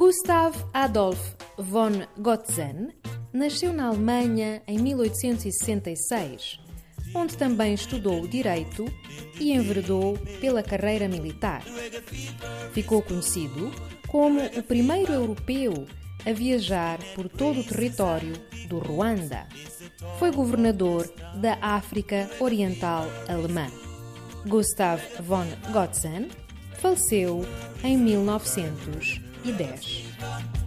Gustav Adolf von Gotzen nasceu na Alemanha em 1866, onde também estudou Direito e enveredou pela carreira militar. Ficou conhecido como o primeiro europeu a viajar por todo o território do Ruanda. Foi governador da África Oriental Alemã. Gustav von Gotzen faleceu em 1910.